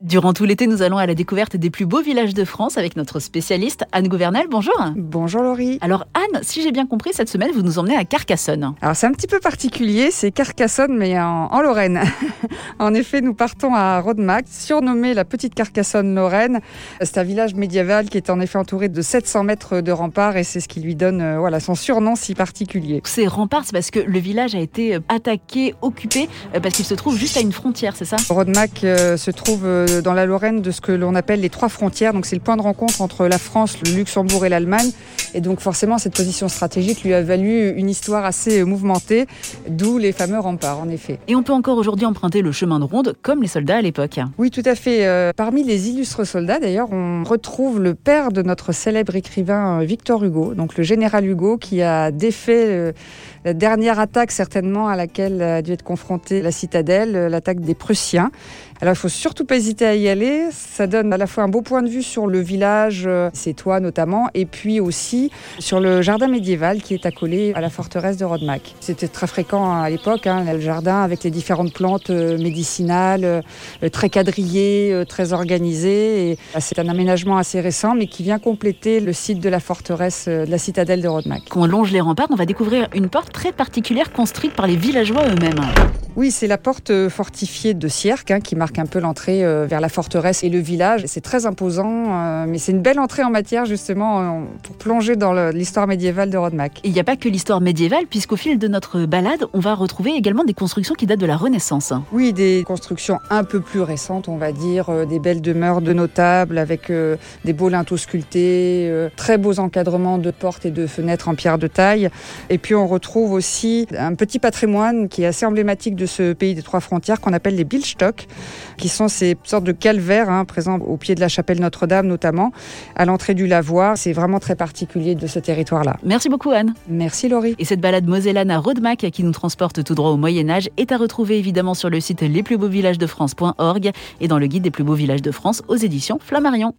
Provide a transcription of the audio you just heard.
Durant tout l'été, nous allons à la découverte des plus beaux villages de France avec notre spécialiste Anne Gouvernel. Bonjour. Bonjour Laurie. Alors Anne, si j'ai bien compris, cette semaine, vous nous emmenez à Carcassonne. Alors c'est un petit peu particulier, c'est Carcassonne mais en, Lorraine. en effet, nous partons à Rodemack, surnommé la petite Carcassonne lorraine. C'est un village médiéval qui est en effet entouré de 700 mètres de remparts et c'est ce qui lui donne euh, voilà, son surnom si particulier. Ces remparts, c'est parce que le village a été euh, attaqué, occupé, euh, parce qu'il se trouve juste à une frontière, c'est ça? Rodemack se trouve dans la Lorraine de ce que l'on appelle les trois frontières. Donc c'est le point de rencontre entre la France, le Luxembourg et l'Allemagne. Et donc forcément, cette position stratégique lui a valu une histoire assez mouvementée, d'où les fameux remparts, en effet. Et on peut encore aujourd'hui emprunter le chemin de ronde comme les soldats à l'époque. Oui, tout à fait. Euh, parmi les illustres soldats, d'ailleurs, on retrouve le père de notre célèbre écrivain euh, Victor Hugo, donc le général Hugo, qui a défait euh, la dernière attaque certainement à laquelle a dû être confrontée la citadelle, l'attaque des Prussiens. Alors il faut surtout pas hésiter à y aller. Ça donne à la fois un beau point de vue sur le village, ses toits notamment, et puis aussi sur le jardin médiéval qui est accolé à la forteresse de Rodemack. C'était très fréquent à l'époque, hein, le jardin avec les différentes plantes médicinales, très quadrillées, très organisées. Bah, c'est un aménagement assez récent, mais qui vient compléter le site de la forteresse de la citadelle de Rodemack. Quand on longe les remparts, on va découvrir une porte très particulière construite par les villageois eux-mêmes. Oui, c'est la porte fortifiée de Sierck hein, qui marque un peu l'entrée euh, vers la forteresse et le village. C'est très imposant, euh, mais c'est une belle entrée en matière justement pour plonger dans l'histoire médiévale de Rodemack. Il n'y a pas que l'histoire médiévale, puisqu'au fil de notre balade, on va retrouver également des constructions qui datent de la Renaissance. Oui, des constructions un peu plus récentes, on va dire, euh, des belles demeures de notables avec des beaux linteaux sculptés, très beaux encadrements de portes et de fenêtres en pierre de taille. Et puis on retrouve aussi un petit patrimoine qui est assez emblématique de ce pays des trois frontières qu'on appelle les Billstock, qui sont ces sortes de calvaires hein, présents au pied de la chapelle Notre-Dame notamment, à l'entrée du lavoir. C'est vraiment très particulier de ce territoire-là. Merci beaucoup Anne. Merci Laurie. Et cette balade mosellane à Rodemack qui nous transporte tout droit au Moyen Âge est à retrouver évidemment sur le site lesplusbeauxvillagesdefrance.org et dans le guide des plus beaux villages de France aux éditions Flammarion.